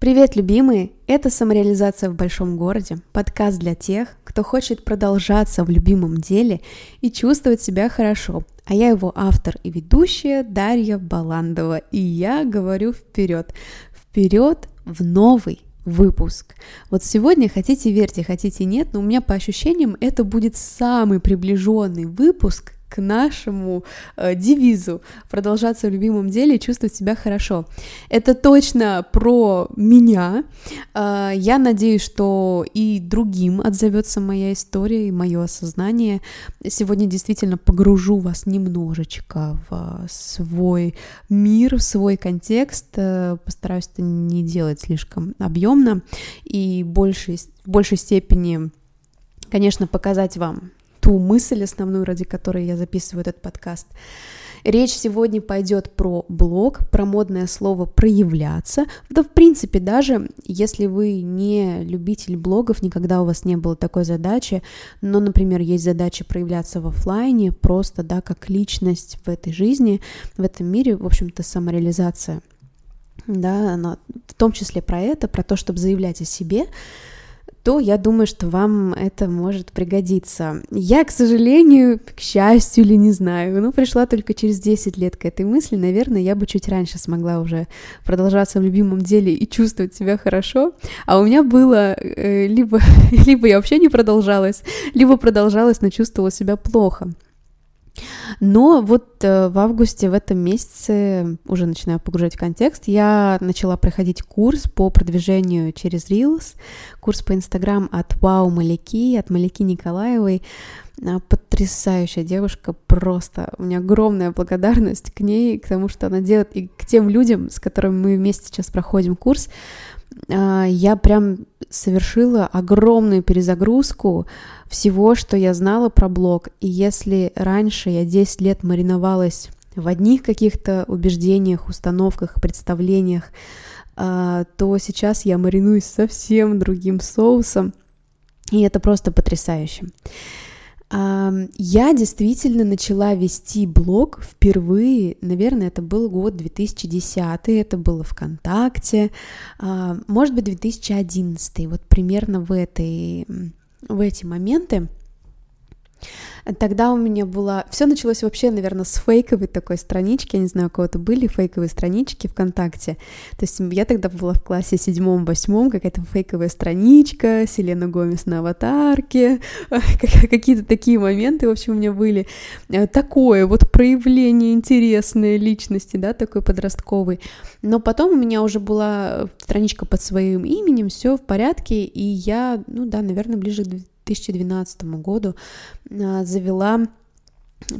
Привет, любимые! Это «Самореализация в большом городе» – подкаст для тех, кто хочет продолжаться в любимом деле и чувствовать себя хорошо. А я его автор и ведущая Дарья Баландова, и я говорю вперед, вперед в новый выпуск. Вот сегодня, хотите верьте, хотите нет, но у меня по ощущениям это будет самый приближенный выпуск к нашему э, девизу продолжаться в любимом деле и чувствовать себя хорошо. Это точно про меня. Э, я надеюсь, что и другим отзовется моя история и мое осознание. Сегодня действительно погружу вас немножечко в свой мир, в свой контекст. Э, постараюсь это не делать слишком объемно и большей, в большей степени, конечно, показать вам ту мысль основную, ради которой я записываю этот подкаст. Речь сегодня пойдет про блог, про модное слово проявляться. Да, в принципе, даже если вы не любитель блогов, никогда у вас не было такой задачи, но, например, есть задача проявляться в офлайне, просто, да, как личность в этой жизни, в этом мире, в общем-то, самореализация. Да, она в том числе про это, про то, чтобы заявлять о себе, то я думаю, что вам это может пригодиться. Я, к сожалению, к счастью или не знаю, ну, пришла только через 10 лет к этой мысли, наверное, я бы чуть раньше смогла уже продолжаться в любимом деле и чувствовать себя хорошо, а у меня было э, либо, либо я вообще не продолжалась, либо продолжалась, но чувствовала себя плохо. Но вот э, в августе в этом месяце, уже начинаю погружать контекст, я начала проходить курс по продвижению через Reels, курс по Инстаграм от Вау Маляки, от Маляки Николаевой. Потрясающая девушка, просто у меня огромная благодарность к ней, к тому, что она делает, и к тем людям, с которыми мы вместе сейчас проходим курс. А, я прям совершила огромную перезагрузку всего, что я знала про блог. И если раньше я 10 лет мариновалась в одних каких-то убеждениях, установках, представлениях, а, то сейчас я маринуюсь совсем другим соусом, и это просто потрясающе. Я действительно начала вести блог впервые, наверное, это был год 2010, это было ВКонтакте, а, может быть, 2011, вот примерно в, этой, в эти моменты. Тогда у меня была... Все началось вообще, наверное, с фейковой такой странички. Я не знаю, у кого-то были фейковые странички ВКонтакте. То есть я тогда была в классе седьмом-восьмом, какая-то фейковая страничка, Селена Гомес на аватарке, какие-то такие моменты, в общем, у меня были. Э, такое вот проявление интересной личности, да, такой подростковый. Но потом у меня уже была страничка под своим именем, все в порядке, и я, ну да, наверное, ближе к 2012 году а, завела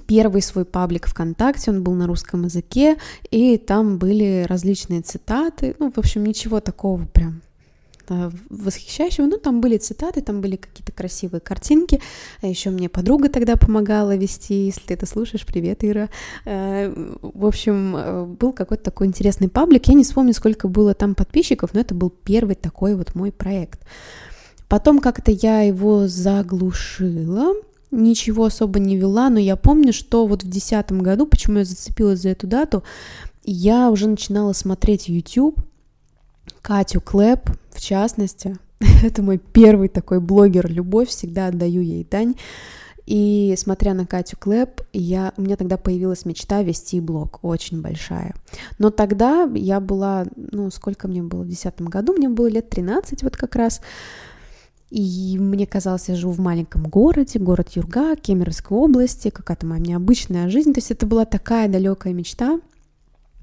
первый свой паблик ВКонтакте, он был на русском языке, и там были различные цитаты, ну, в общем, ничего такого прям а, восхищающего. Ну, там были цитаты, там были какие-то красивые картинки. А еще мне подруга тогда помогала вести. Если ты это слушаешь, привет, Ира. В общем, был какой-то такой интересный паблик. Я не вспомню, сколько было там подписчиков, но это был первый такой вот мой проект. Потом как-то я его заглушила, ничего особо не вела, но я помню, что вот в десятом году, почему я зацепилась за эту дату, я уже начинала смотреть YouTube, Катю Клэп, в частности, это мой первый такой блогер «Любовь», всегда отдаю ей дань. И смотря на Катю Клэп, я, у меня тогда появилась мечта вести блог, очень большая. Но тогда я была, ну, сколько мне было в десятом году, мне было лет 13 вот как раз, и мне казалось, я живу в маленьком городе, город Юрга, Кемеровской области, какая-то моя необычная жизнь. То есть это была такая далекая мечта.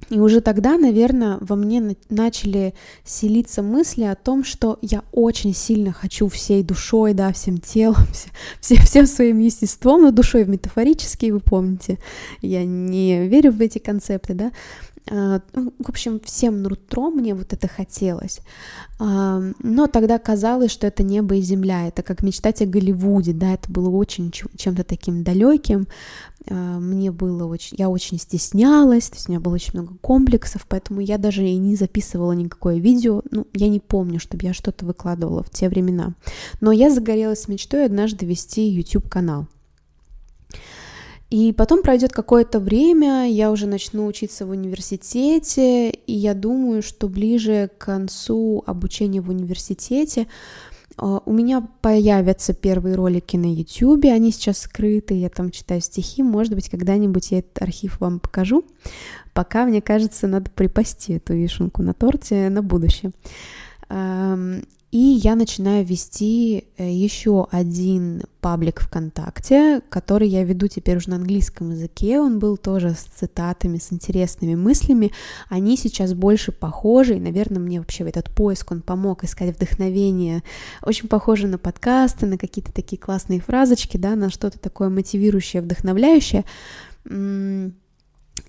И уже тогда, наверное, во мне начали селиться мысли о том, что я очень сильно хочу всей душой, да, всем телом, все, все, всем своим естеством, но душой метафорически, вы помните, я не верю в эти концепты, да, в общем, всем нутром мне вот это хотелось. А, но тогда казалось, что это небо и земля, это как мечтать о Голливуде, да, это было очень чем-то таким далеким. А, мне было очень, я очень стеснялась, то есть у меня было очень много комплексов, поэтому я даже и не записывала никакое видео. Ну, я не помню, чтобы я что-то выкладывала в те времена. Но я загорелась мечтой однажды вести YouTube канал. И потом пройдет какое-то время, я уже начну учиться в университете, и я думаю, что ближе к концу обучения в университете а, у меня появятся первые ролики на YouTube, они сейчас скрыты, я там читаю стихи, может быть, когда-нибудь я этот архив вам покажу. Пока, мне кажется, надо припасти эту вишенку на торте на будущее. И я начинаю вести э, еще один паблик ВКонтакте, который я веду теперь уже на английском языке. Он был тоже с цитатами, с интересными мыслями. Они сейчас больше похожи, и, наверное, мне вообще этот поиск, он помог искать вдохновение. Очень похоже на подкасты, на какие-то такие классные фразочки, да, на что-то такое мотивирующее, вдохновляющее.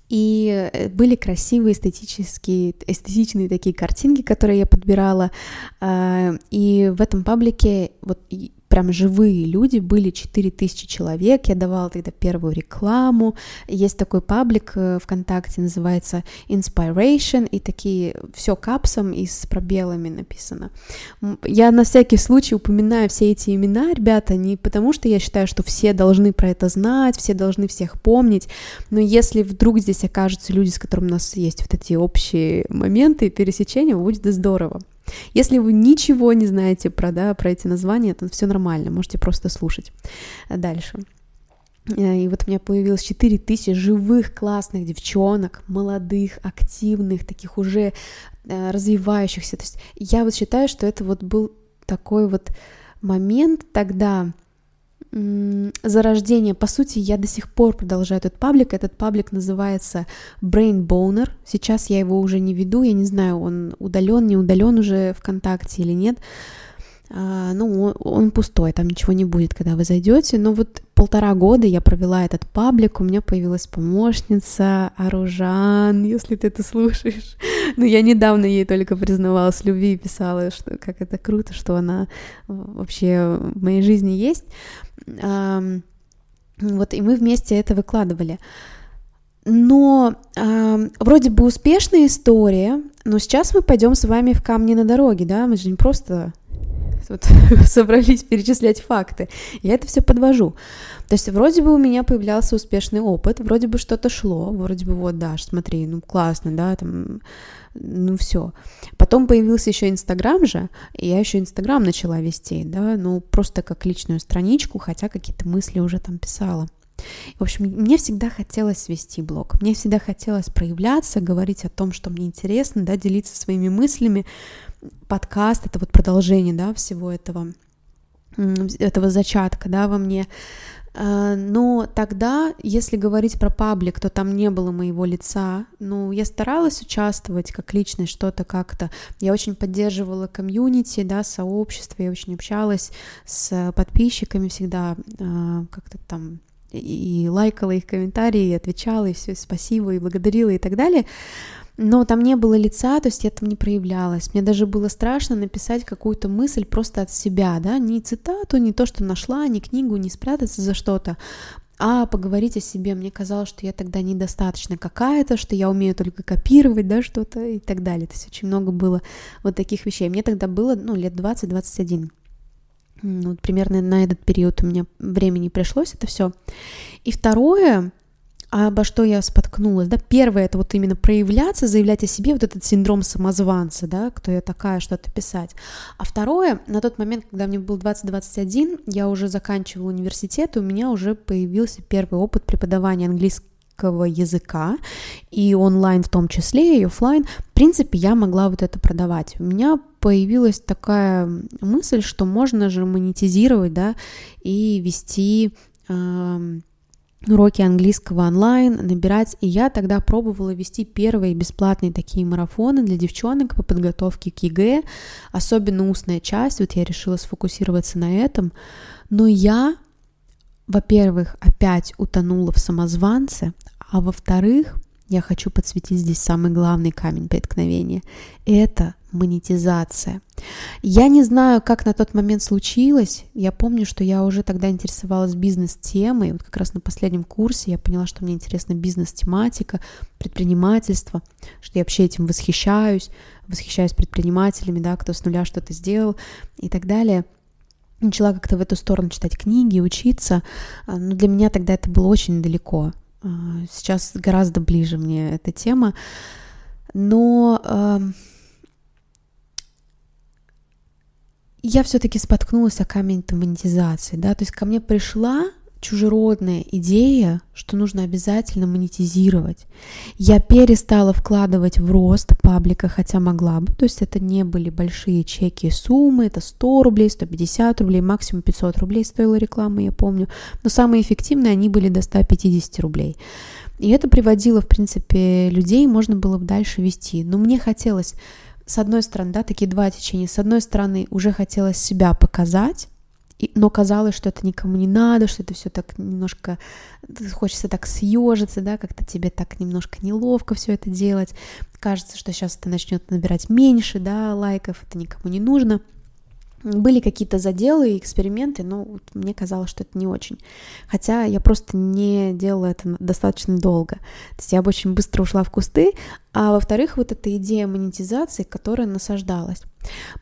И э, были красивые эстетические, эстетичные такие картинки, которые я подбирала. А, и в этом паблике вот прям живые люди, были 4000 человек, я давала тогда первую рекламу, есть такой паблик э, ВКонтакте, называется Inspiration, и такие, все капсом и с пробелами написано. Я на всякий случай упоминаю все эти имена, ребята, не потому что я считаю, что все должны про это знать, все должны всех помнить, но если вдруг здесь окажутся люди, с которыми у нас есть вот эти общие моменты пересечения, будет здорово. Если вы ничего не знаете про, да, про эти названия, то все нормально, можете просто слушать. Дальше. Э, и вот у меня появилось 4 тысячи живых классных девчонок, молодых, активных, таких уже э, развивающихся. То есть я вот считаю, что это вот был такой вот момент тогда, зарождение. По сути, я до сих пор продолжаю этот паблик. Этот паблик называется Brain Boner. Сейчас я его уже не веду, я не знаю, он удален, не удален уже ВКонтакте или нет. А, ну, он, он пустой, там ничего не будет, когда вы зайдете. Но вот полтора года я провела этот паблик, у меня появилась помощница Аружан, если ты это слушаешь. Ну, я недавно ей только признавалась любви и писала, что как это круто, что она вообще в моей жизни есть. Вот, и мы вместе это выкладывали. Но э, вроде бы успешная история, но сейчас мы пойдем с вами в камни на дороге, да, мы же не просто вот собрались перечислять факты. Я это все подвожу. То есть вроде бы у меня появлялся успешный опыт, вроде бы что-то шло, вроде бы вот, Даш, смотри, ну классно, да, там, ну все. Потом появился еще Инстаграм же, и я еще Инстаграм начала вести, да, ну просто как личную страничку, хотя какие-то мысли уже там писала. В общем, мне всегда хотелось вести блог, мне всегда хотелось проявляться, говорить о том, что мне интересно, да, делиться своими мыслями. Подкаст — это вот продолжение, да, всего этого, этого зачатка, да, во мне. А, но тогда, если говорить про паблик, то там не было моего лица. Ну, я старалась участвовать как личность, что-то как-то. Я очень поддерживала комьюнити, да, сообщество, я очень общалась с подписчиками всегда, а, как-то там и лайкала их комментарии, и отвечала, и все, спасибо, и благодарила, и так далее. Но там не было лица, то есть я там не проявлялась. Мне даже было страшно написать какую-то мысль просто от себя, да, не цитату, не то, что нашла, не книгу, не спрятаться за что-то, а поговорить о себе. Мне казалось, что я тогда недостаточно какая-то, что я умею только копировать, да, что-то и так далее. То есть очень много было вот таких вещей. Мне тогда было, ну, лет 20-21. Вот примерно на этот период у меня времени пришлось это все. И второе, обо что я споткнулась, да, первое, это вот именно проявляться, заявлять о себе, вот этот синдром самозванца, да, кто я такая, что-то писать. А второе, на тот момент, когда мне был 20-21, я уже заканчивала университет, и у меня уже появился первый опыт преподавания английского языка, и онлайн в том числе, и офлайн. В принципе, я могла вот это продавать. У меня появилась такая мысль, что можно же монетизировать, да, и вести э, уроки английского онлайн, набирать. И я тогда пробовала вести первые бесплатные такие марафоны для девчонок по подготовке к ЕГЭ, особенно устная часть, вот я решила сфокусироваться на этом. Но я, во-первых, опять утонула в самозванце, а во-вторых, я хочу подсветить здесь самый главный камень преткновения. Это монетизация. Я не знаю, как на тот момент случилось. Я помню, что я уже тогда интересовалась бизнес-темой. Вот как раз на последнем курсе я поняла, что мне интересна бизнес-тематика, предпринимательство, что я вообще этим восхищаюсь, восхищаюсь предпринимателями, да, кто с нуля что-то сделал и так далее. начала как-то в эту сторону читать книги, учиться, а, но для меня тогда это было очень далеко. А, сейчас гораздо ближе мне эта тема, но я все-таки споткнулась о камень монетизации, да, то есть ко мне пришла чужеродная идея, что нужно обязательно монетизировать. Я перестала вкладывать в рост паблика, хотя могла бы. То есть это не были большие чеки суммы, это 100 рублей, 150 рублей, максимум 500 рублей стоила реклама, я помню. Но самые эффективные они были до 150 рублей. И это приводило, в принципе, людей, можно было бы дальше вести. Но мне хотелось, с одной стороны, да, такие два течения. С одной стороны, уже хотелось себя показать, и, но казалось, что это никому не надо, что это все так немножко хочется так съежиться, да, как-то тебе так немножко неловко все это делать. Кажется, что сейчас это начнет набирать меньше, да, лайков, это никому не нужно. Были какие-то заделы и эксперименты, но мне казалось, что это не очень. Хотя я просто не делала это достаточно долго. То есть я бы очень быстро ушла в кусты, а во-вторых, вот эта идея монетизации, которая насаждалась.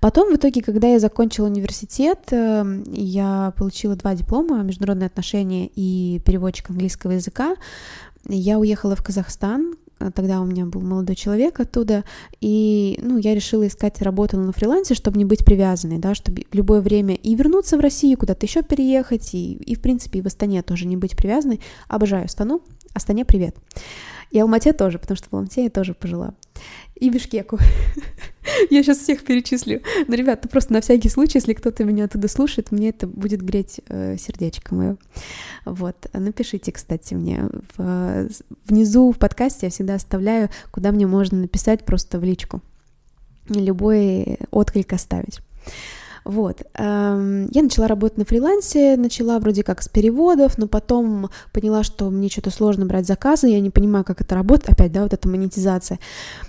Потом, в итоге, когда я закончила университет, эм, я получила два диплома, международные отношения и переводчик английского языка, я уехала в Казахстан, тогда у меня был молодой человек оттуда, и, ну, я решила искать работу на фрилансе, чтобы не быть привязанной, да, чтобы в любое время и вернуться в Россию, куда-то еще переехать, и, и в принципе, и в Астане тоже не быть привязанной. Обожаю Астану. Астане привет. И Алмате тоже, потому что в Алмате я тоже пожила. И Бишкеку. я сейчас всех перечислю. Но, ребят, ну просто на всякий случай, если кто-то меня оттуда слушает, мне это будет греть э, сердечко мое. Вот. Напишите, кстати, мне. В, внизу в подкасте я всегда оставляю, куда мне можно написать просто в личку. Любой отклик оставить. Вот. Эм, я начала работать на фрилансе, начала вроде как с переводов, но потом поняла, что мне что-то сложно брать заказы, я не понимаю, как это работает, опять, да, вот эта монетизация.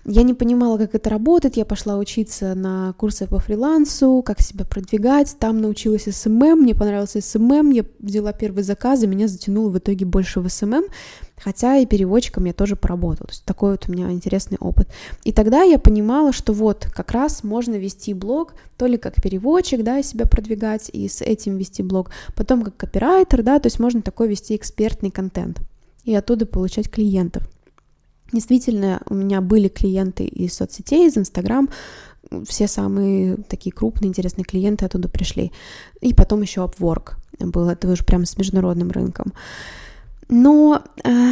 Я не понимала, как это работает, я пошла учиться на курсы по фрилансу, как себя продвигать, там научилась СММ, мне понравился СММ, я взяла первый заказ, и меня затянуло в итоге больше в СММ, хотя и переводчиком я тоже поработала. То есть такой вот у меня интересный опыт. И тогда я понимала, что вот как раз можно вести блог то ли как переводчик, да, себя продвигать и с этим вести блог, потом как копирайтер, да, то есть можно такой вести экспертный контент и оттуда получать клиентов. Действительно, у меня были клиенты из соцсетей, из Инстаграм, все самые такие крупные, интересные клиенты оттуда пришли. И потом еще Upwork был, это уже прямо с международным рынком. Но э,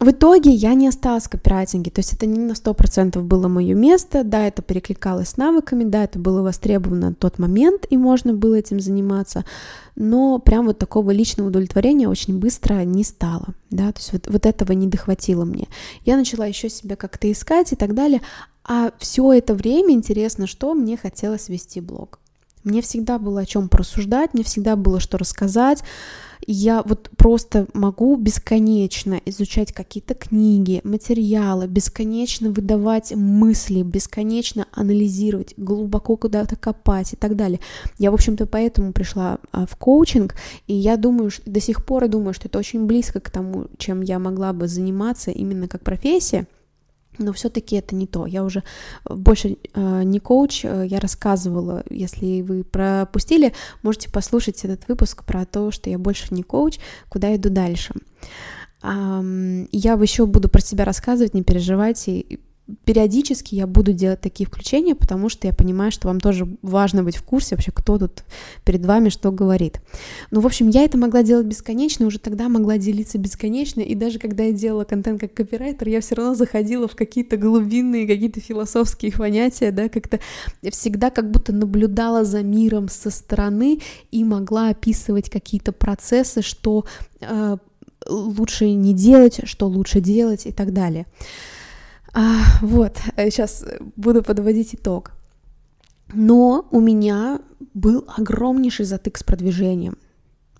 в итоге я не осталась в копирайтинге, то есть это не на 100% было мое место, да, это перекликалось с навыками, да, это было востребовано на тот момент, и можно было этим заниматься, но прям вот такого личного удовлетворения очень быстро не стало, да, то есть вот, вот этого не дохватило мне. Я начала еще себя как-то искать и так далее, а все это время интересно, что мне хотелось вести блог. Мне всегда было о чем порассуждать, мне всегда было что рассказать, я вот просто могу бесконечно изучать какие-то книги, материалы, бесконечно выдавать мысли, бесконечно анализировать, глубоко куда-то копать и так далее. Я, в общем-то, поэтому пришла а, в коучинг, и я думаю, что до сих пор думаю, что это очень близко к тому, чем я могла бы заниматься именно как профессия но все-таки это не то. Я уже э, больше э, не коуч, э, я рассказывала, если вы пропустили, можете послушать этот выпуск про то, что я больше не коуч, куда иду дальше. Э, я еще буду про себя рассказывать, не переживайте, периодически я буду делать такие включения, потому что я понимаю, что вам тоже важно быть в курсе вообще, кто тут перед вами что говорит. Ну, в общем, я это могла делать бесконечно, уже тогда могла делиться бесконечно, и даже когда я делала контент как копирайтер, я все равно заходила в какие-то глубинные, какие-то философские понятия, да, как-то всегда как будто наблюдала за миром со стороны и могла описывать какие-то процессы, что э, лучше не делать, что лучше делать и так далее. А, вот, сейчас э, буду подводить итог. Но у меня был огромнейший затык с продвижением.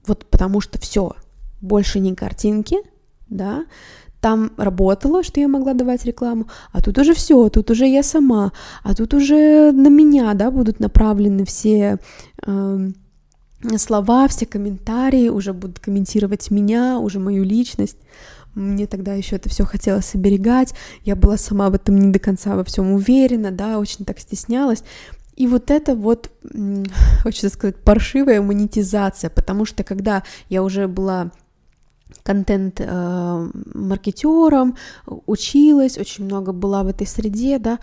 Вот потому что все, больше не картинки, да, там работало, что я могла давать рекламу, а тут уже все, тут уже я сама, а тут уже на меня, да, будут направлены все э, слова, все комментарии, уже будут комментировать меня, уже мою личность. Мне тогда еще это все хотелось оберегать, я была сама в этом не до конца во всем уверена, да, очень так стеснялась. И вот это вот, хочется сказать, паршивая монетизация, потому что когда я уже была контент-маркетером, э, училась, очень много была в этой среде, да,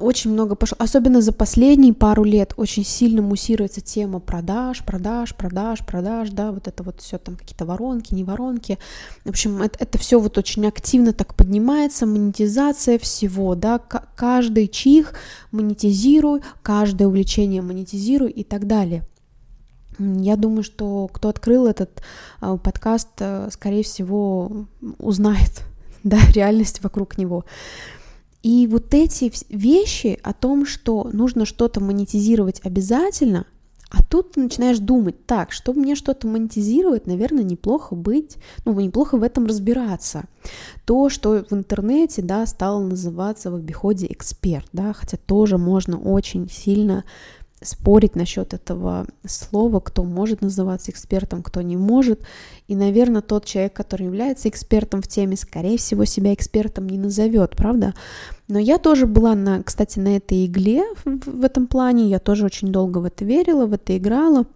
очень много пошло, особенно за последние пару лет очень сильно муссируется тема продаж, продаж, продаж, продаж, да, вот это вот все там какие-то воронки, не воронки. В общем, это, это все вот очень активно так поднимается, монетизация всего, да, каждый чих монетизируй, каждое увлечение монетизируй и так далее. Я думаю, что кто открыл этот э, подкаст, э, скорее всего, узнает да, реальность вокруг него. И вот эти вещи о том, что нужно что-то монетизировать обязательно, а тут ты начинаешь думать, так, чтобы мне что-то монетизировать, наверное, неплохо быть, ну, неплохо в этом разбираться. То, что в интернете, да, стало называться в обиходе эксперт, да, хотя тоже можно очень сильно спорить насчет этого слова, кто может называться экспертом, кто не может. И, наверное, тот человек, который является экспертом в теме, скорее всего, себя экспертом не назовет, правда? Но я тоже была, на, кстати, на этой игле в, этом плане, я тоже очень долго в это верила, в это играла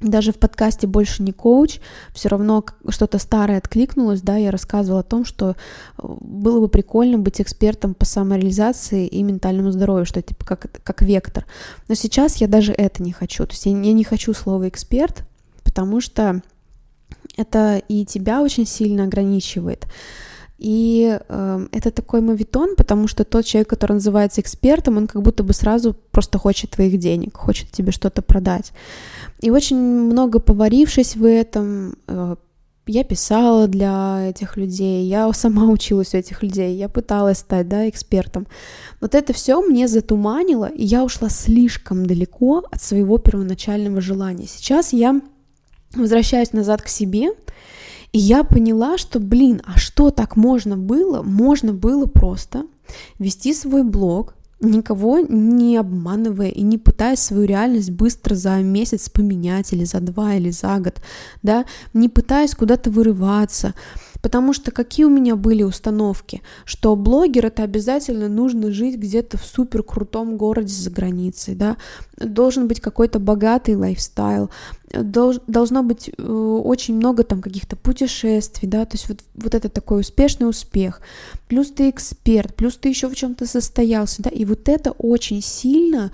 даже в подкасте «Больше не коуч» все равно что-то старое откликнулось, да, я рассказывала о том, что э, было бы прикольно быть экспертом по самореализации и ментальному здоровью, что это типа как, как вектор. Но сейчас я даже это не хочу, то есть я, не хочу слово «эксперт», потому что это и тебя очень сильно ограничивает. И э, это такой мовитон, потому что тот человек, который называется экспертом, он как будто бы сразу просто хочет твоих денег, хочет тебе что-то продать. И очень много поварившись в этом, э, я писала для этих людей, я сама училась у этих людей, я пыталась стать, да, экспертом. Вот это все мне затуманило, и я ушла слишком далеко от своего первоначального желания. Сейчас я возвращаюсь назад к себе, и я поняла, что, блин, а что так можно было? Можно было просто вести свой блог, никого не обманывая и не пытаясь свою реальность быстро за месяц поменять или за два или за год, да, не пытаясь куда-то вырываться, Потому что какие у меня были установки, что блогер это обязательно нужно жить где-то в супер крутом городе за границей, да, должен быть какой-то богатый лайфстайл, долж, должно быть э, очень много там каких-то путешествий, да, то есть вот, вот это такой успешный успех, плюс ты эксперт, плюс ты еще в чем-то состоялся, да, и вот это очень сильно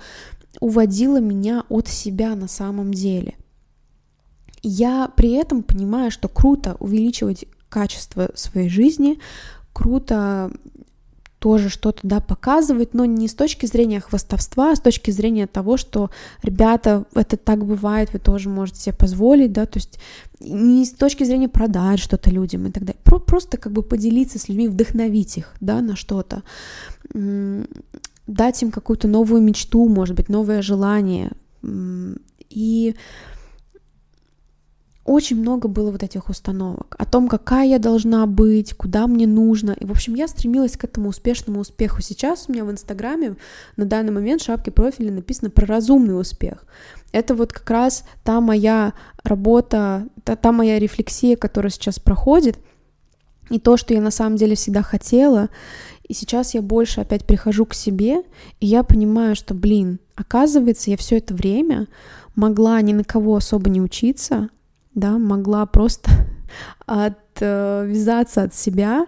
уводило меня от себя на самом деле. Я при этом понимаю, что круто увеличивать качество своей жизни, круто тоже что-то, да, показывать, но не с точки зрения хвастовства, а с точки зрения того, что, ребята, это так бывает, вы тоже можете себе позволить, да, то есть не с точки зрения продать что-то людям и так далее, Про просто как бы поделиться с людьми, вдохновить их, да, на что-то, дать им какую-то новую мечту, может быть, новое желание, и очень много было вот этих установок о том, какая я должна быть, куда мне нужно. И, в общем, я стремилась к этому успешному успеху. Сейчас у меня в Инстаграме на данный момент в шапке профиля написано про разумный успех. Это вот как раз та моя работа, та, та моя рефлексия, которая сейчас проходит, и то, что я на самом деле всегда хотела. И сейчас я больше опять прихожу к себе, и я понимаю, что, блин, оказывается, я все это время могла ни на кого особо не учиться, да, могла просто отвязаться от себя,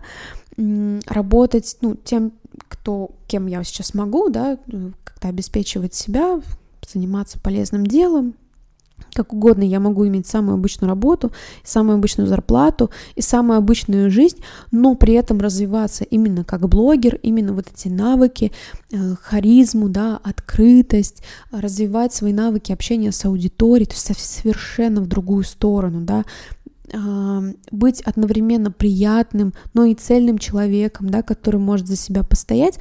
работать, ну, тем, кто, кем я сейчас могу, да, как-то обеспечивать себя, заниматься полезным делом, как угодно я могу иметь самую обычную работу, самую обычную зарплату и самую обычную жизнь, но при этом развиваться именно как блогер, именно вот эти навыки, э, харизму, да, открытость, развивать свои навыки общения с аудиторией, то есть совершенно в другую сторону, да, быть одновременно приятным, но и цельным человеком, да, который может за себя постоять.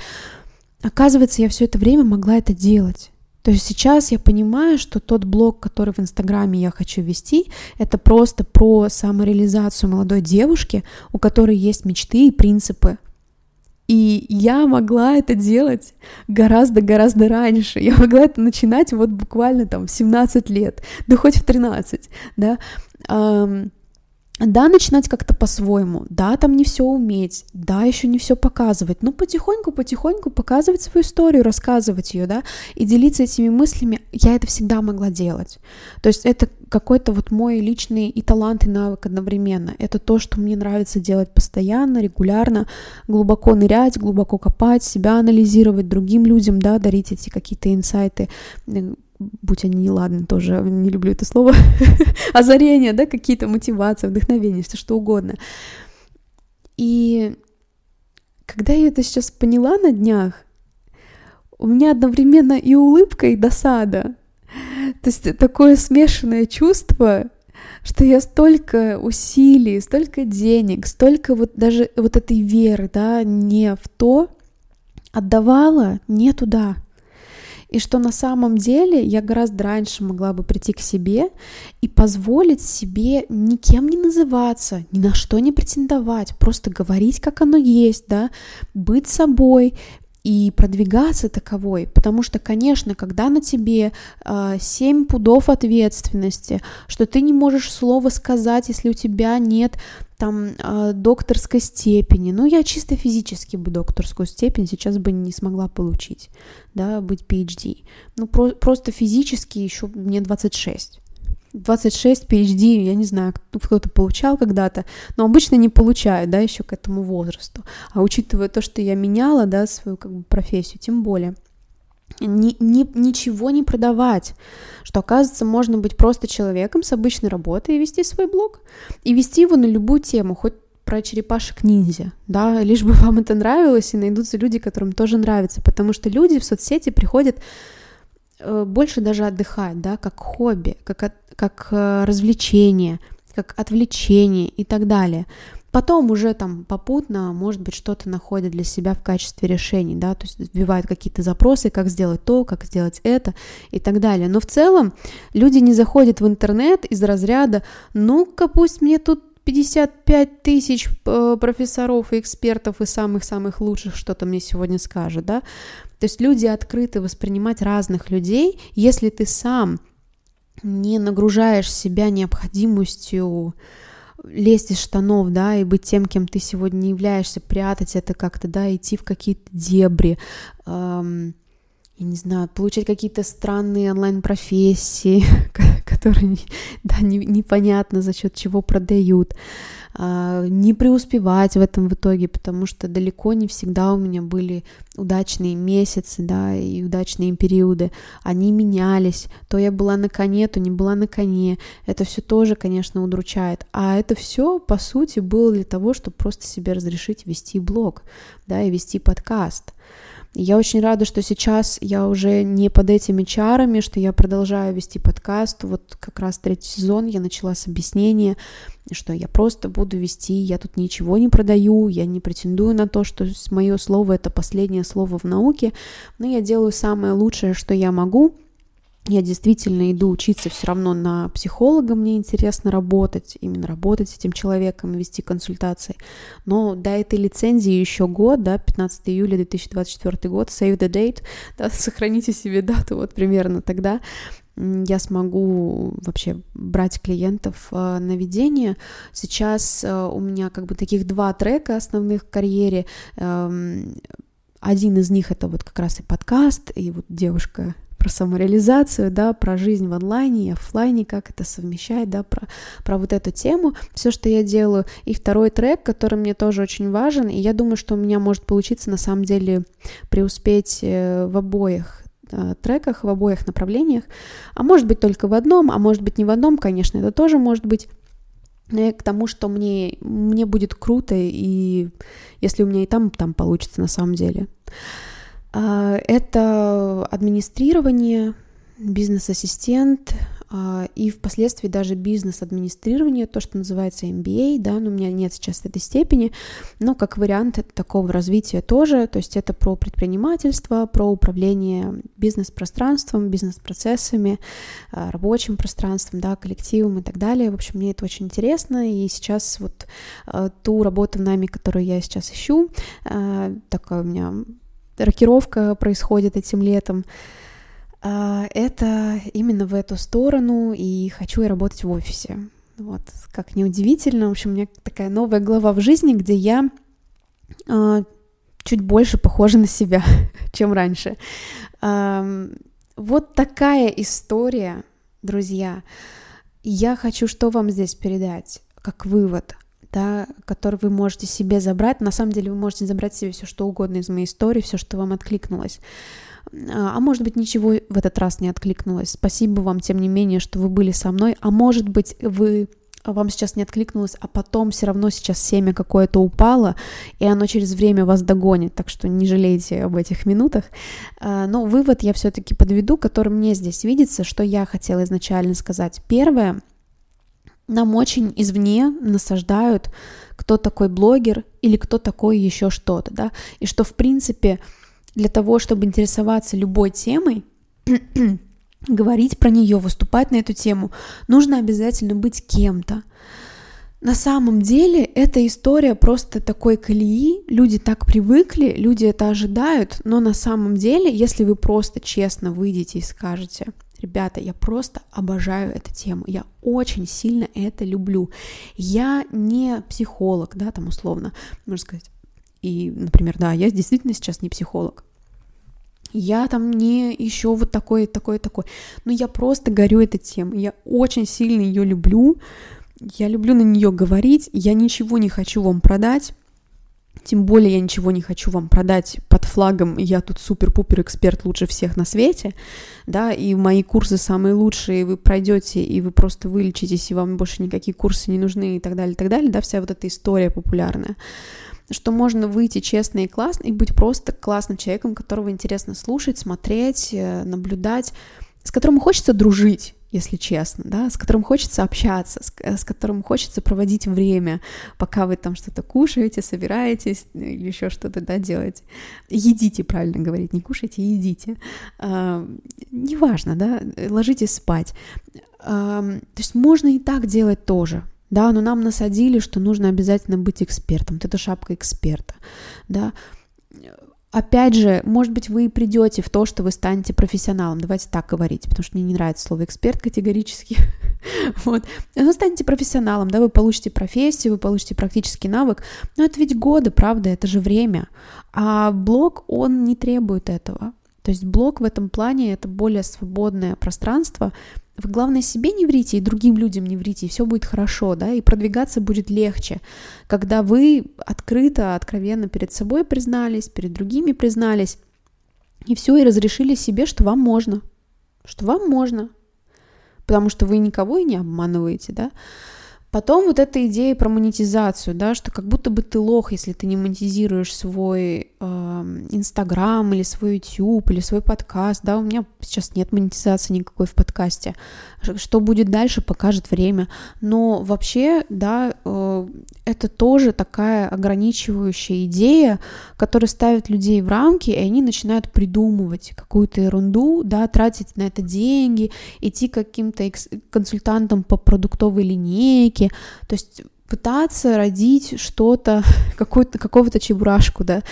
Оказывается, я все это время могла это делать. То есть сейчас я понимаю, что тот блог, который в Инстаграме я хочу вести, это просто про самореализацию молодой девушки, у которой есть мечты и принципы. И я могла это делать гораздо-гораздо раньше. Я могла это начинать вот буквально там в 17 лет, да хоть в 13, да. Да, начинать как-то по-своему, да, там не все уметь, да, еще не все показывать, но потихоньку, потихоньку показывать свою историю, рассказывать ее, да, и делиться этими мыслями, я это всегда могла делать. То есть это какой-то вот мой личный и талант, и навык одновременно. Это то, что мне нравится делать постоянно, регулярно, глубоко нырять, глубоко копать, себя анализировать, другим людям, да, дарить эти какие-то инсайты, будь они неладны, тоже не люблю это слово, озарения, да, какие-то мотивации, вдохновения, все что угодно. И когда я это сейчас поняла на днях, у меня одновременно и улыбка, и досада. То есть такое смешанное чувство, что я столько усилий, столько денег, столько вот даже вот этой веры, да, не в то отдавала не туда и что на самом деле я гораздо раньше могла бы прийти к себе и позволить себе никем не называться, ни на что не претендовать, просто говорить, как оно есть, да, быть собой, и продвигаться таковой, потому что, конечно, когда на тебе э, 7 пудов ответственности, что ты не можешь слова сказать, если у тебя нет там э, докторской степени, ну я чисто физически бы докторскую степень сейчас бы не смогла получить, да, быть PhD, ну про просто физически еще мне 26, 26 PhD, я не знаю, кто-то получал когда-то, но обычно не получают, да, еще к этому возрасту. А учитывая то, что я меняла, да, свою как бы профессию, тем более. Ни, ни, ничего не продавать, что оказывается можно быть просто человеком с обычной работой и вести свой блог, и вести его на любую тему, хоть про черепашек ниндзя, да, лишь бы вам это нравилось, и найдутся люди, которым тоже нравится, потому что люди в соцсети приходят э, больше даже отдыхать, да, как хобби, как от, как э, развлечение, как отвлечение и так далее. Потом уже там попутно, может быть, что-то находят для себя в качестве решений, да, то есть вбивают какие-то запросы, как сделать то, как сделать это и так далее. Но в целом люди не заходят в интернет из разряда «ну-ка, пусть мне тут 55 тысяч э, профессоров и экспертов и самых-самых лучших что-то мне сегодня скажет, да. То есть люди открыты воспринимать разных людей, если ты сам не нагружаешь себя необходимостью лезть из штанов, да, и быть тем, кем ты сегодня не являешься, прятать это как-то, да, идти в какие-то дебри, эм, я не знаю, получать какие-то странные онлайн-профессии, которые, да, не, непонятно за счет чего продают. А, не преуспевать в этом в итоге, потому что далеко не всегда у меня были удачные месяцы, да, и удачные периоды. Они менялись. То я была на коне, то не была на коне. Это все тоже, конечно, удручает. А это все, по сути, было для того, чтобы просто себе разрешить вести блог, да, и вести подкаст. Я очень рада, что сейчас я уже не под этими чарами, что я продолжаю вести подкаст. Вот как раз третий сезон я начала с объяснения, что я просто буду вести, я тут ничего не продаю, я не претендую на то, что мое слово это последнее слово в науке, но я делаю самое лучшее, что я могу, я действительно иду учиться все равно на психолога, мне интересно работать, именно работать с этим человеком вести консультации. Но до этой лицензии еще год, да, 15 июля 2024 год, save the date, да, сохраните себе дату вот примерно тогда, я смогу вообще брать клиентов э, на ведение. Сейчас э, у меня как бы таких два трека основных в карьере. Эм, один из них это вот как раз и подкаст, и вот девушка про самореализацию, да, про жизнь в онлайне и офлайне, как это совмещать, да, про, про вот эту тему, все, что я делаю. И второй трек, который мне тоже очень важен, и я думаю, что у меня может получиться на самом деле преуспеть э, в обоих э, треках, в обоих направлениях, а может быть только в одном, а может быть не в одном, конечно, это тоже может быть к тому, что мне, мне будет круто, и если у меня и там, там получится на самом деле. А, это администрирование, бизнес-ассистент а, и впоследствии даже бизнес-администрирование, то, что называется MBA, да, но у меня нет сейчас этой степени, но как вариант такого развития тоже, то есть это про предпринимательство, про управление бизнес-пространством, бизнес-процессами, а, рабочим пространством, да, коллективом и так далее. В общем, мне это очень интересно, и сейчас вот ту работу в нами, которую я сейчас ищу, такая у меня рокировка происходит этим летом. А, это именно в эту сторону, и хочу я работать в офисе. Вот, как неудивительно, в общем, у меня такая новая глава в жизни, где я э, чуть больше похожа на себя, чем раньше. Вот такая история, друзья. Я хочу что вам здесь передать, как вывод, да, который вы можете себе забрать. На самом деле вы можете забрать себе все что угодно из моей истории, все, что вам откликнулось. А, а может быть, ничего в этот раз не откликнулось. Спасибо вам, тем не менее, что вы были со мной. А может быть, вы вам сейчас не откликнулось, а потом все равно сейчас семя какое-то упало, и оно через время вас догонит, так что не жалейте об этих минутах. А, но вывод я все-таки подведу, который мне здесь видится, что я хотела изначально сказать. Первое, нам очень извне насаждают, кто такой блогер или кто такой еще что-то, да, и что, в принципе, для того, чтобы интересоваться любой темой, говорить про нее, выступать на эту тему, нужно обязательно быть кем-то. На самом деле эта история просто такой колеи, люди так привыкли, люди это ожидают, но на самом деле, если вы просто честно выйдете и скажете, ребята, я просто обожаю эту тему, я очень сильно это люблю, я не психолог, да, там условно, можно сказать, и, например, да, я действительно сейчас не психолог. Я там не еще вот такой, такой, такой. Но я просто горю этой темой. Я очень сильно ее люблю. Я люблю на нее говорить. Я ничего не хочу вам продать. Тем более я ничего не хочу вам продать под флагом «я тут супер-пупер эксперт лучше всех на свете», да, и мои курсы самые лучшие, вы пройдете, и вы просто вылечитесь, и вам больше никакие курсы не нужны, и так далее, и так далее, да, вся вот эта история популярная. Что можно выйти честно и классно и быть просто классным человеком, которого интересно слушать, смотреть, э, наблюдать, с которым хочется дружить, если честно, да, с которым хочется общаться, с, э, с которым хочется проводить время, пока вы там что-то кушаете, собираетесь ну, или еще что-то, да, делаете. Едите, правильно говорить, не кушайте, едите. А, неважно, да, ложитесь спать. А, то есть можно и так делать тоже, да, но нам насадили, что нужно обязательно быть экспертом, вот это шапка эксперта, да, Опять же, может быть, вы придете в то, что вы станете профессионалом. Давайте так говорить, потому что мне не нравится слово эксперт категорически. вот. Вы станете профессионалом, да, вы получите профессию, вы получите практический навык. Но это ведь годы, правда, это же время. А блог, он не требует этого. То есть блог в этом плане это более свободное пространство, вы, главное, себе не врите и другим людям не врите, и все будет хорошо, да, и продвигаться будет легче, когда вы открыто, откровенно перед собой признались, перед другими признались, и все, и разрешили себе, что вам можно, что вам можно, потому что вы никого и не обманываете, да, Потом вот эта идея про монетизацию, да, что как будто бы ты лох, если ты не монетизируешь свой Инстаграм э, или свой YouTube или свой подкаст, да, у меня сейчас нет монетизации никакой в подкасте. Что будет дальше, покажет время. Но вообще, да, э, это тоже такая ограничивающая идея, которая ставит людей в рамки, и они начинают придумывать какую-то ерунду, да, тратить на это деньги, идти к каким-то консультантам по продуктовой линейке, то есть пытаться родить что-то, какого-то чебурашку, да,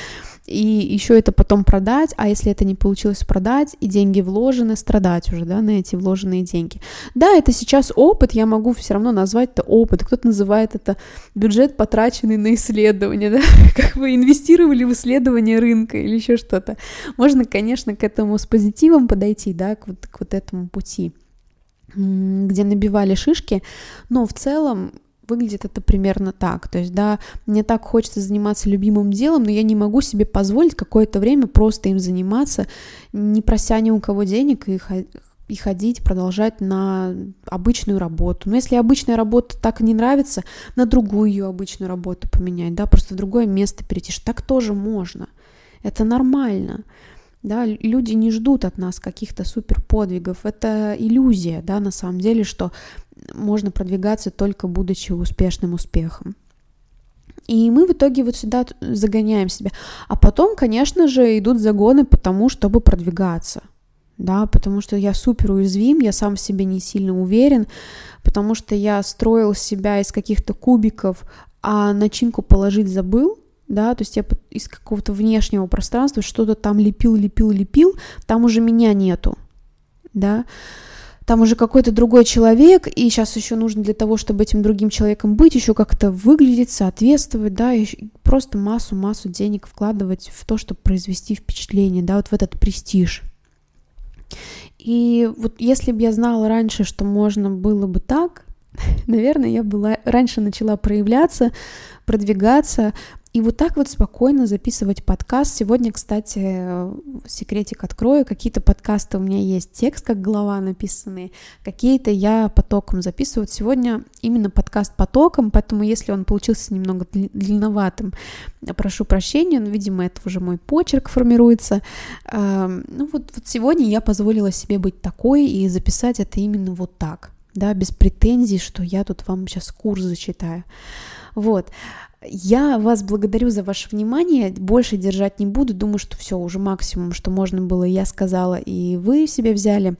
и еще это потом продать, а если это не получилось продать, и деньги вложены, страдать уже, да, на эти вложенные деньги. Да, это сейчас опыт, я могу все равно назвать это опыт, кто-то называет это бюджет, потраченный на исследование, да, как вы инвестировали в исследование рынка или еще что-то. Можно, конечно, к этому с позитивом подойти, да, к вот, к вот этому пути где набивали шишки, но в целом выглядит это примерно так. То есть, да, мне так хочется заниматься любимым делом, но я не могу себе позволить какое-то время просто им заниматься, не прося ни у кого денег и, и ходить, продолжать на обычную работу. Но если обычная работа так не нравится, на другую ее обычную работу поменять, да, просто в другое место перейти, так тоже можно. Это нормально. Да, люди не ждут от нас каких-то супер подвигов. Это иллюзия, да, на самом деле, что можно продвигаться только будучи успешным успехом. И мы в итоге вот сюда загоняем себя. А потом, конечно же, идут загоны потому, чтобы продвигаться. Да, потому что я супер уязвим, я сам в себе не сильно уверен, потому что я строил себя из каких-то кубиков, а начинку положить забыл, да, то есть я из какого-то внешнего пространства что-то там лепил, лепил, лепил, там уже меня нету, да, там уже какой-то другой человек, и сейчас еще нужно для того, чтобы этим другим человеком быть, еще как-то выглядеть, соответствовать, да, и просто массу-массу денег вкладывать в то, чтобы произвести впечатление, да, вот в этот престиж. И вот если бы я знала раньше, что можно было бы так, наверное, я была раньше начала проявляться, продвигаться, и вот так вот спокойно записывать подкаст. Сегодня, кстати, секретик открою. Какие-то подкасты у меня есть текст, как глава написанные, какие-то я потоком записываю. Вот сегодня именно подкаст потоком, поэтому если он получился немного длинноватым, прошу прощения, но, видимо, это уже мой почерк формируется. Ну вот, вот сегодня я позволила себе быть такой и записать это именно вот так, да, без претензий, что я тут вам сейчас курс зачитаю. Вот. Я вас благодарю за ваше внимание, больше держать не буду, думаю, что все, уже максимум, что можно было, я сказала, и вы себе взяли.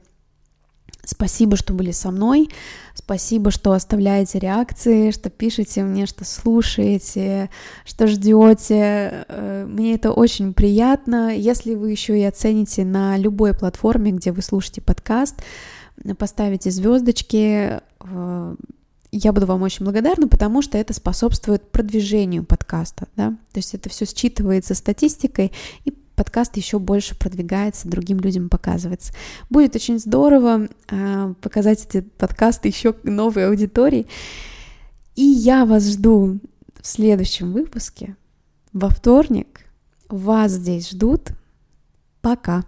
Спасибо, что были со мной, спасибо, что оставляете реакции, что пишете мне, что слушаете, что ждете. Э, мне это очень приятно. Если вы еще и оцените на любой платформе, где вы слушаете подкаст, поставите звездочки, э, я буду вам очень благодарна, потому что это способствует продвижению подкаста, да, то есть это все считывается статистикой, и подкаст еще больше продвигается, другим людям показывается. Будет очень здорово э, показать эти подкасты еще новой аудитории. И я вас жду в следующем выпуске. Во вторник вас здесь ждут. Пока.